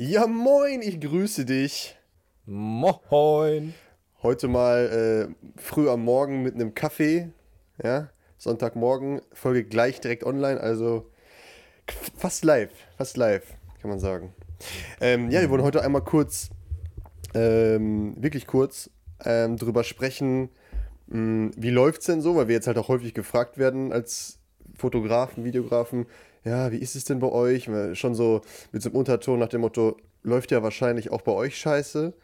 Ja, moin, ich grüße dich. Moin. Heute mal äh, früh am Morgen mit einem Kaffee. Ja, Sonntagmorgen, Folge gleich direkt online, also fast live, fast live, kann man sagen. Ähm, ja, wir wollen heute einmal kurz, ähm, wirklich kurz, ähm, drüber sprechen, mh, wie läuft es denn so, weil wir jetzt halt auch häufig gefragt werden als Fotografen, Videografen, ja, wie ist es denn bei euch? Schon so mit so einem Unterton nach dem Motto, läuft ja wahrscheinlich auch bei euch scheiße.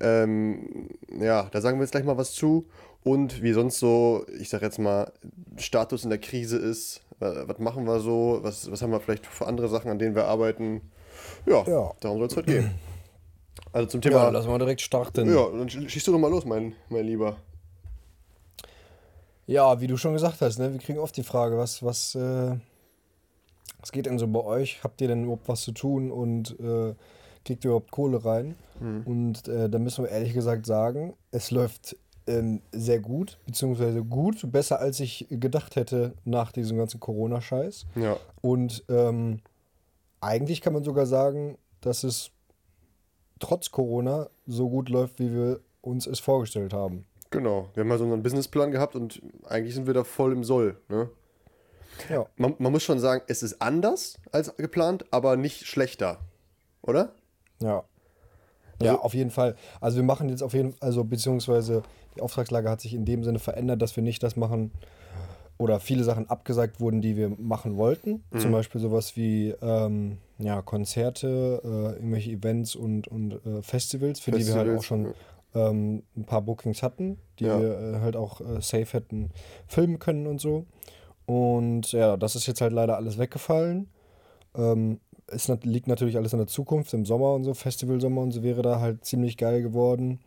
Ähm, ja, da sagen wir jetzt gleich mal was zu. Und wie sonst so, ich sag jetzt mal, Status in der Krise ist. Was machen wir so? Was, was haben wir vielleicht für andere Sachen, an denen wir arbeiten? Ja, ja. darum soll es heute gehen. Also zum Thema. Ja, lassen wir direkt starten. Ja, dann schießt du doch mal los, mein, mein Lieber. Ja, wie du schon gesagt hast, ne, wir kriegen oft die Frage, was, was, äh, was geht denn so bei euch? Habt ihr denn überhaupt was zu tun und äh, kriegt ihr überhaupt Kohle rein? Mhm. Und äh, da müssen wir ehrlich gesagt sagen, es läuft ähm, sehr gut, beziehungsweise gut, besser als ich gedacht hätte nach diesem ganzen Corona-Scheiß. Ja. Und ähm, eigentlich kann man sogar sagen, dass es trotz Corona so gut läuft, wie wir uns es vorgestellt haben. Genau, wir haben mal so einen Businessplan gehabt und eigentlich sind wir da voll im Soll. Ne? Ja. Man, man, muss schon sagen, es ist anders als geplant, aber nicht schlechter, oder? Ja. Also, ja, auf jeden Fall. Also wir machen jetzt auf jeden Fall, also beziehungsweise die Auftragslage hat sich in dem Sinne verändert, dass wir nicht das machen oder viele Sachen abgesagt wurden, die wir machen wollten. Mhm. Zum Beispiel sowas wie ähm, ja, Konzerte, äh, irgendwelche Events und, und äh, Festivals, für Festivals, die wir halt auch schon ähm, ein paar Bookings hatten, die ja. wir äh, halt auch äh, safe hätten filmen können und so. Und ja, das ist jetzt halt leider alles weggefallen. Ähm, es liegt natürlich alles in der Zukunft, im Sommer und so, Festivalsommer und so wäre da halt ziemlich geil geworden.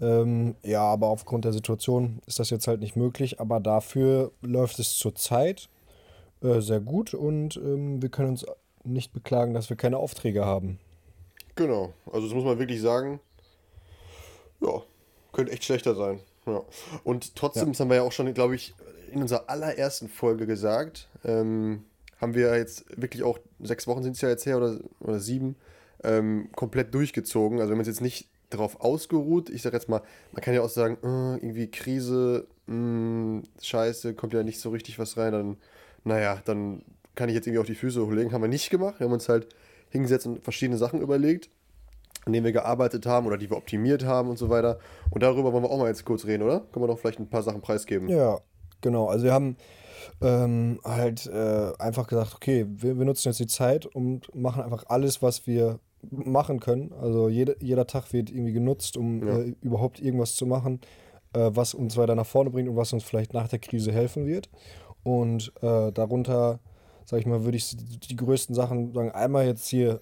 Ähm, ja, aber aufgrund der Situation ist das jetzt halt nicht möglich. Aber dafür läuft es zurzeit äh, sehr gut und ähm, wir können uns nicht beklagen, dass wir keine Aufträge haben. Genau, also das muss man wirklich sagen. Ja, könnte echt schlechter sein. Ja. Und trotzdem, ja. das haben wir ja auch schon, glaube ich, in unserer allerersten Folge gesagt, ähm, haben wir jetzt wirklich auch, sechs Wochen sind es ja jetzt her oder, oder sieben, ähm, komplett durchgezogen. Also wir haben uns jetzt nicht darauf ausgeruht. Ich sage jetzt mal, man kann ja auch sagen, äh, irgendwie Krise, mh, hm, scheiße, kommt ja nicht so richtig was rein. Dann, naja, dann kann ich jetzt irgendwie auf die Füße hochlegen. Haben wir nicht gemacht. Wir haben uns halt hingesetzt und verschiedene Sachen überlegt, an denen wir gearbeitet haben oder die wir optimiert haben und so weiter. Und darüber wollen wir auch mal jetzt kurz reden, oder? Können wir doch vielleicht ein paar Sachen preisgeben. Ja, Genau, also wir haben ähm, halt äh, einfach gesagt, okay, wir, wir nutzen jetzt die Zeit und machen einfach alles, was wir machen können. Also jede, jeder Tag wird irgendwie genutzt, um ja. äh, überhaupt irgendwas zu machen, äh, was uns weiter nach vorne bringt und was uns vielleicht nach der Krise helfen wird. Und äh, darunter, sag ich mal, würde ich die größten Sachen sagen, einmal jetzt hier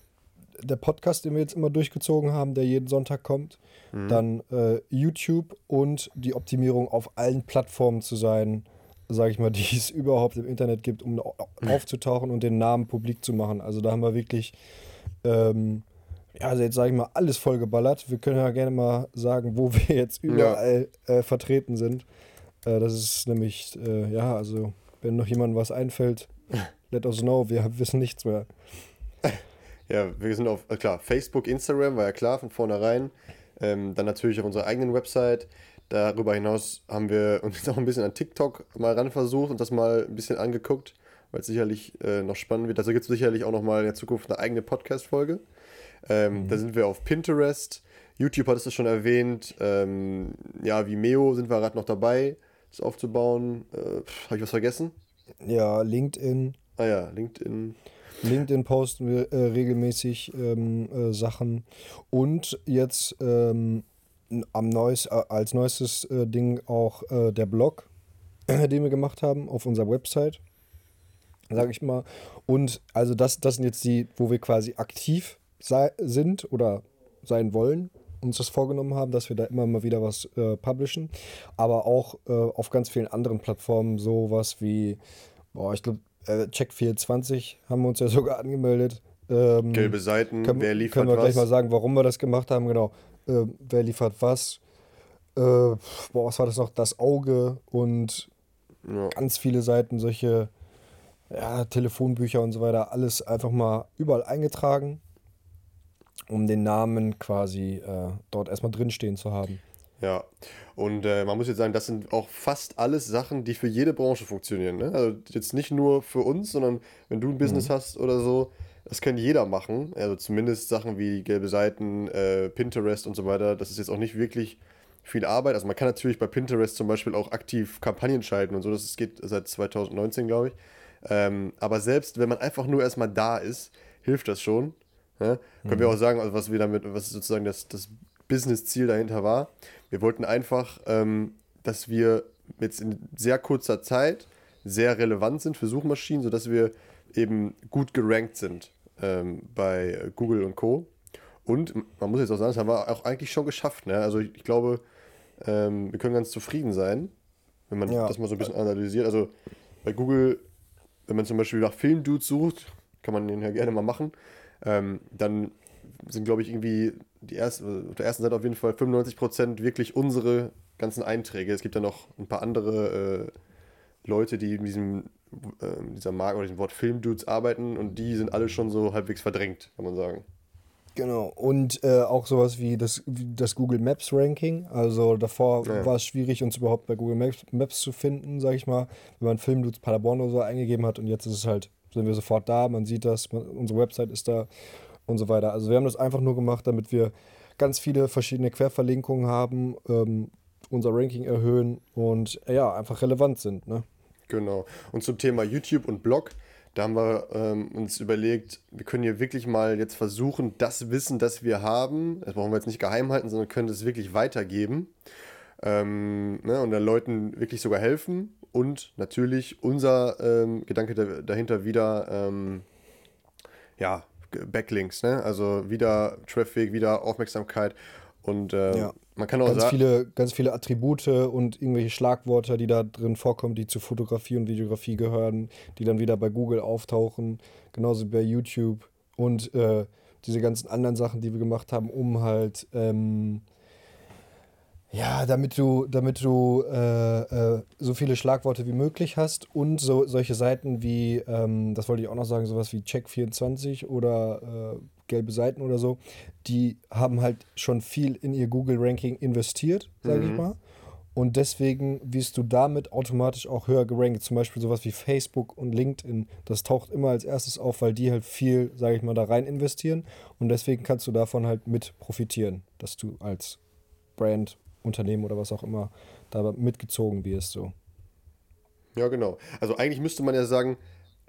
der Podcast, den wir jetzt immer durchgezogen haben, der jeden Sonntag kommt. Mhm. Dann äh, YouTube und die Optimierung auf allen Plattformen zu sein, sage ich mal, die es überhaupt im Internet gibt, um aufzutauchen und den Namen publik zu machen. Also da haben wir wirklich, ähm, ja, also jetzt sage ich mal, alles vollgeballert. Wir können ja gerne mal sagen, wo wir jetzt überall ja. äh, vertreten sind. Äh, das ist nämlich, äh, ja, also wenn noch jemandem was einfällt, let us know, wir wissen nichts mehr. Ja, wir sind auf, äh, klar, Facebook, Instagram war ja klar von vornherein. Ähm, dann natürlich auf unserer eigenen Website. Darüber hinaus haben wir uns auch ein bisschen an TikTok mal ran versucht und das mal ein bisschen angeguckt, weil es sicherlich äh, noch spannend wird. Also gibt es sicherlich auch noch mal in der Zukunft eine eigene Podcast-Folge. Ähm, mhm. Da sind wir auf Pinterest. YouTube hattest du schon erwähnt. Ähm, ja, Vimeo sind wir gerade noch dabei, das aufzubauen. Äh, Habe ich was vergessen? Ja, LinkedIn. Ah ja, LinkedIn. LinkedIn posten wir äh, regelmäßig ähm, äh, Sachen. Und jetzt ähm, am neues, äh, als neuestes äh, Ding auch äh, der Blog, den wir gemacht haben auf unserer Website, sage ich mal. Und also das, das sind jetzt die, wo wir quasi aktiv sei, sind oder sein wollen uns das vorgenommen haben, dass wir da immer mal wieder was äh, publishen, aber auch äh, auf ganz vielen anderen Plattformen sowas wie, boah, ich glaube, äh, Check24 haben wir uns ja sogar angemeldet. Ähm, Gelbe Seiten, können, wer liefert Können wir was? gleich mal sagen, warum wir das gemacht haben, genau. Äh, wer liefert was? Äh, boah, was war das noch? Das Auge und ja. ganz viele Seiten, solche ja, Telefonbücher und so weiter, alles einfach mal überall eingetragen. um den Namen quasi äh, dort erstmal drinstehen zu haben. Ja, und äh, man muss jetzt sagen, das sind auch fast alles Sachen, die für jede Branche funktionieren. Ne? Also jetzt nicht nur für uns, sondern wenn du ein Business mhm. hast oder so, das kann jeder machen. Also zumindest Sachen wie gelbe Seiten, äh, Pinterest und so weiter. Das ist jetzt auch nicht wirklich viel Arbeit. Also man kann natürlich bei Pinterest zum Beispiel auch aktiv Kampagnen schalten und so. Das geht seit 2019, glaube ich. Ähm, aber selbst wenn man einfach nur erstmal da ist, hilft das schon. Ja? Mhm. Können wir mhm. auch sagen, also was wir damit, was sozusagen das, das Business-Ziel dahinter war. Wir wollten einfach, ähm, dass wir jetzt in sehr kurzer Zeit sehr relevant sind für Suchmaschinen, sodass wir eben gut gerankt sind ähm, bei Google und Co. Und man muss jetzt auch sagen, das haben wir auch eigentlich schon geschafft. Ne? Also ich, ich glaube, ähm, wir können ganz zufrieden sein, wenn man ja. das mal so ein bisschen analysiert. Also bei Google, wenn man zum Beispiel nach Filmdudes sucht, kann man den ja gerne mal machen, ähm, dann sind, glaube ich, irgendwie die erste, auf der ersten Seite auf jeden Fall 95% wirklich unsere ganzen Einträge. Es gibt ja noch ein paar andere äh, Leute, die in diesem äh, dieser Marke oder diesem Wort Filmdudes arbeiten und die sind alle schon so halbwegs verdrängt, kann man sagen. Genau, und äh, auch sowas wie das, das Google Maps Ranking. Also davor ja. war es schwierig, uns überhaupt bei Google Maps, Maps zu finden, sag ich mal, wenn man Filmdudes Paderborn oder so eingegeben hat und jetzt ist es halt, sind wir sofort da, man sieht das, man, unsere Website ist da und so weiter. Also wir haben das einfach nur gemacht, damit wir ganz viele verschiedene Querverlinkungen haben, ähm, unser Ranking erhöhen und ja, einfach relevant sind. Ne? Genau. Und zum Thema YouTube und Blog, da haben wir ähm, uns überlegt, wir können hier wirklich mal jetzt versuchen, das Wissen, das wir haben, das brauchen wir jetzt nicht geheim halten, sondern können das wirklich weitergeben ähm, ne, und den Leuten wirklich sogar helfen und natürlich unser ähm, Gedanke dahinter wieder, ähm, ja, Backlinks, ne? Also wieder Traffic, wieder Aufmerksamkeit. Und äh, ja. man kann auch ganz viele, ganz viele Attribute und irgendwelche Schlagworte, die da drin vorkommen, die zu Fotografie und Videografie gehören, die dann wieder bei Google auftauchen, genauso wie bei YouTube und äh, diese ganzen anderen Sachen, die wir gemacht haben, um halt ähm, ja, damit du, damit du äh, äh, so viele Schlagworte wie möglich hast und so, solche Seiten wie, ähm, das wollte ich auch noch sagen, sowas wie Check24 oder äh, gelbe Seiten oder so, die haben halt schon viel in ihr Google-Ranking investiert, sage mhm. ich mal. Und deswegen wirst du damit automatisch auch höher gerankt. Zum Beispiel sowas wie Facebook und LinkedIn. Das taucht immer als erstes auf, weil die halt viel, sage ich mal, da rein investieren. Und deswegen kannst du davon halt mit profitieren, dass du als Brand Unternehmen oder was auch immer da mitgezogen wirst. So. Ja, genau. Also eigentlich müsste man ja sagen,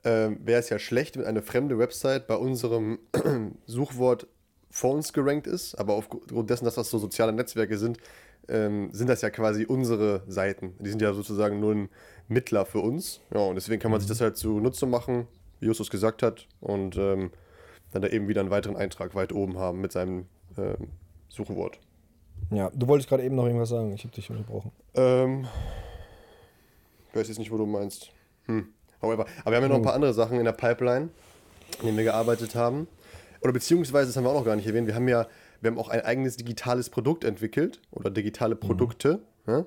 äh, wäre es ja schlecht, wenn eine fremde Website bei unserem Suchwort vor uns gerankt ist, aber aufgrund dessen, dass das so soziale Netzwerke sind, ähm, sind das ja quasi unsere Seiten. Die sind ja sozusagen nur ein Mittler für uns. Ja, und deswegen kann man mhm. sich das halt zunutze machen, wie Justus gesagt hat, und ähm, dann da eben wieder einen weiteren Eintrag weit oben haben mit seinem ähm, Suchwort. Ja, du wolltest gerade eben noch irgendwas sagen. Ich habe dich unterbrochen. Ähm, ich weiß jetzt nicht, wo du meinst. Hm. However. Aber wir haben ja noch ein paar andere Sachen in der Pipeline, an denen wir gearbeitet haben. Oder beziehungsweise, das haben wir auch noch gar nicht erwähnt, wir haben ja wir haben auch ein eigenes digitales Produkt entwickelt oder digitale mhm. Produkte. Mhm. Ja?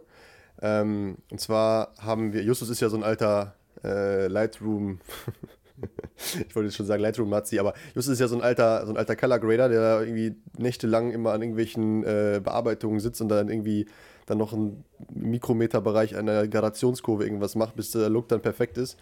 Ähm, und zwar haben wir, Justus ist ja so ein alter äh, Lightroom ich wollte jetzt schon sagen Lightroom Nazi, aber Justus ist ja so ein alter, so ein alter Color Grader, der irgendwie nächtelang immer an irgendwelchen äh, Bearbeitungen sitzt und dann irgendwie dann noch einen Mikrometerbereich einer Gradationskurve irgendwas macht, bis der Look dann perfekt ist.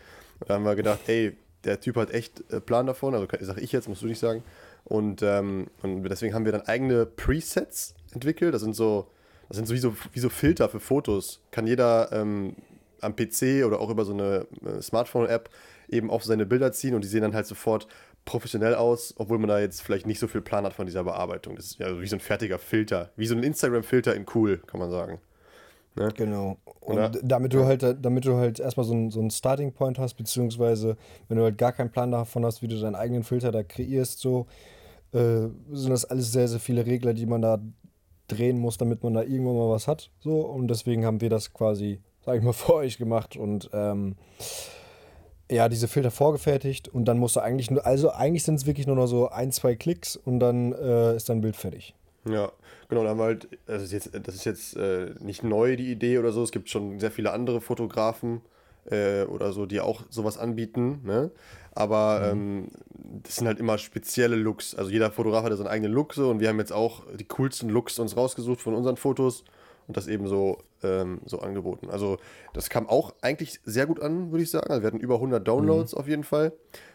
Da haben wir gedacht, ey, der Typ hat echt äh, Plan davon, also sage ich jetzt, musst du nicht sagen. Und, ähm, und deswegen haben wir dann eigene Presets entwickelt. Das sind so, das sind so wie so, wie so Filter für Fotos. Kann jeder ähm, am PC oder auch über so eine äh, Smartphone-App eben auf seine Bilder ziehen und die sehen dann halt sofort professionell aus, obwohl man da jetzt vielleicht nicht so viel Plan hat von dieser Bearbeitung. Das ist ja wie so ein fertiger Filter, wie so ein Instagram-Filter in cool, kann man sagen. Ne? Genau. Und Oder? damit du halt, damit du halt erstmal so einen, so einen Starting Point hast, beziehungsweise wenn du halt gar keinen Plan davon hast, wie du deinen eigenen Filter da kreierst, so äh, sind das alles sehr, sehr viele Regler, die man da drehen muss, damit man da irgendwann mal was hat. So, und deswegen haben wir das quasi, sag ich mal, vor euch gemacht und ähm, ja, diese Filter vorgefertigt und dann musst du eigentlich nur, also eigentlich sind es wirklich nur noch so ein, zwei Klicks und dann äh, ist dein Bild fertig. Ja, genau, dann haben wir halt, das ist jetzt, das ist jetzt äh, nicht neu, die Idee oder so, es gibt schon sehr viele andere Fotografen, äh, oder so, die auch sowas anbieten, ne? Aber ähm, das sind halt immer spezielle Looks. Also jeder Fotograf hat ja seinen eigenen Look so und wir haben jetzt auch die coolsten Looks uns rausgesucht von unseren Fotos und das eben so, ähm, so angeboten. Also das kam auch eigentlich sehr gut an, würde ich sagen. Also wir hatten über 100 Downloads auf jeden Fall.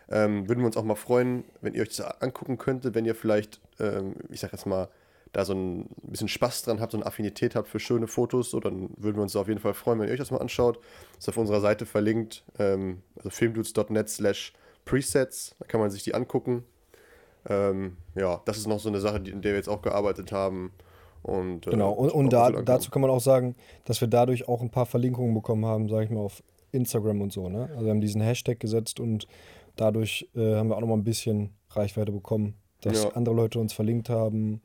Ähm, würden wir uns auch mal freuen, wenn ihr euch das angucken könntet, wenn ihr vielleicht, ähm, ich sag jetzt mal, da so ein bisschen Spaß dran habt, so eine Affinität habt für schöne Fotos, so, dann würden wir uns auf jeden Fall freuen, wenn ihr euch das mal anschaut. Ist auf unserer Seite verlinkt, ähm, also filmdudes.net slash Presets, da kann man sich die angucken. Ähm, ja, das ist noch so eine Sache, die, in der wir jetzt auch gearbeitet haben. Und, äh, Genau, und, und da, dazu kann man auch sagen, dass wir dadurch auch ein paar Verlinkungen bekommen haben, sage ich mal, auf Instagram und so. Ne? Also wir haben diesen Hashtag gesetzt und dadurch äh, haben wir auch nochmal ein bisschen Reichweite bekommen, dass Ja. andere Leute uns verlinkt haben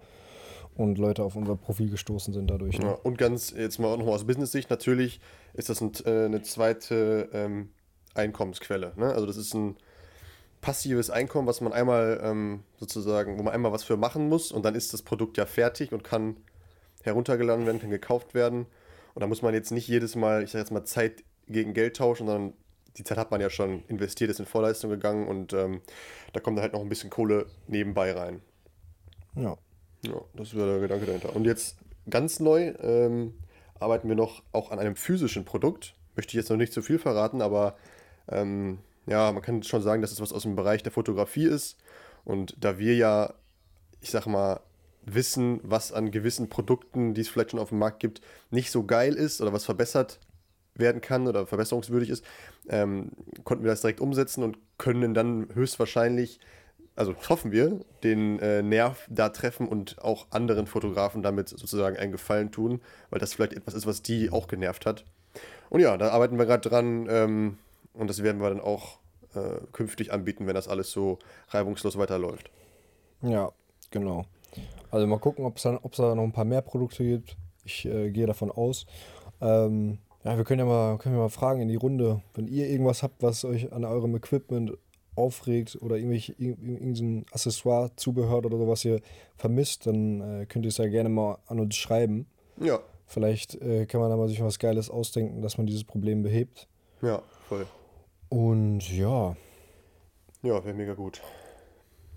und Leute auf unser Profil gestoßen sind dadurch. Ne? Ja, und ganz jetzt mal auch nochmal aus Business-Sicht, natürlich ist das ein, äh, eine zweite ähm, Einkommensquelle. Ne? Also das ist ein passives Einkommen, was man einmal ähm, sozusagen, wo man einmal was für machen muss und dann ist das Produkt ja fertig und kann heruntergeladen werden, kann gekauft werden. Und da muss man jetzt nicht jedes Mal, ich sag jetzt mal, Zeit gegen Geld tauschen, sondern die Zeit hat man ja schon investiert, ist in Vorleistung gegangen und ähm, da kommt halt noch ein bisschen Kohle nebenbei rein. Ja. Ja, das wäre der Gedanke dahinter. Und jetzt ganz neu ähm, arbeiten wir noch auch an einem physischen Produkt. Möchte ich jetzt noch nicht zu viel verraten, aber ähm, ja, man kann schon sagen, dass es was aus dem Bereich der Fotografie ist. Und da wir ja, ich sag mal, wissen, was an gewissen Produkten, die es vielleicht schon auf dem Markt gibt, nicht so geil ist oder was verbessert werden kann oder verbesserungswürdig ist, ähm, konnten wir das direkt umsetzen und können dann höchstwahrscheinlich, also hoffen wir, den äh, Nerv da treffen und auch anderen Fotografen damit sozusagen einen Gefallen tun, weil das vielleicht etwas ist, was die auch genervt hat. Und ja, da arbeiten wir gerade dran ähm, und das werden wir dann auch äh, künftig anbieten, wenn das alles so reibungslos weiterläuft. Ja, genau. Also mal gucken, ob es da, noch ein paar mehr Produkte gibt. Ich äh, gehe davon aus. Ähm, ja, wir können ja mal, können ja mal fragen in die Runde, wenn ihr irgendwas habt, was euch an eurem Equipment aufregt oder irgendwelche, irg- irgendein Accessoire, Zubehör oder so, was ihr vermisst, dann äh, könnt ihr es ja gerne mal an uns schreiben. Ja, Vielleicht äh, kann man da mal sich was Geiles ausdenken, dass man dieses Problem behebt. ja, voll. Und ja, Ja, wäre mega gut.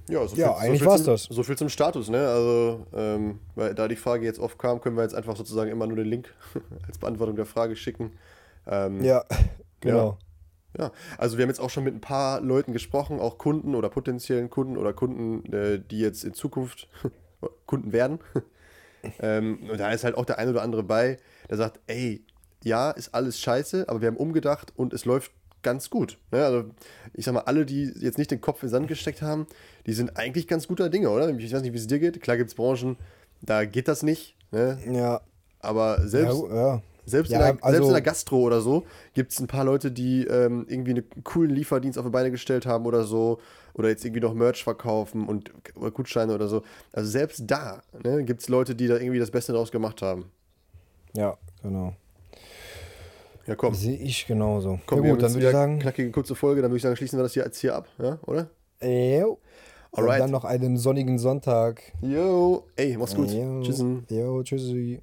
Ja, so Ja, eigentlich so war's zum, das. So viel zum Status, ne? Also, ähm, weil da die Frage jetzt oft kam, können wir jetzt einfach sozusagen immer nur den Link als Beantwortung der Frage schicken. Ähm, ja, genau. ja, also wir haben jetzt auch schon mit ein paar Leuten gesprochen, auch Kunden oder potenziellen Kunden oder Kunden, äh, die jetzt in Zukunft Kunden werden. ähm, und da ist halt auch der eine oder andere bei, der sagt, ey, ja, ist alles scheiße, aber wir haben umgedacht und es läuft ganz gut. Ne? Also ich sag mal, alle, die jetzt nicht den Kopf in den Sand gesteckt haben, die sind eigentlich ganz guter Dinge, oder? Ich weiß nicht, wie es dir geht. Klar gibt es Branchen, da geht das nicht. Ne? Ja, Aber selbst, ja, ja. selbst, Ja, in der, also- selbst in der Gastro oder so gibt es ein paar Leute, die ähm, irgendwie einen coolen Lieferdienst auf die Beine gestellt haben oder so. Oder jetzt irgendwie noch Merch verkaufen und oder Gutscheine oder so. Also selbst da ne, gibt es Leute, die da irgendwie das Beste draus gemacht haben. Ja, genau. Ja, komm. Sehe ich genauso. komm ja gut, dann würde ich sagen, Knackige, kurze Folge, dann würde ich sagen, schließen wir das hier jetzt hier ab, ja, oder? jo. Und Alright. dann noch einen sonnigen Sonntag. Yo, ey, mach's gut. Jo. Tschüssen. Jo, tschüssi.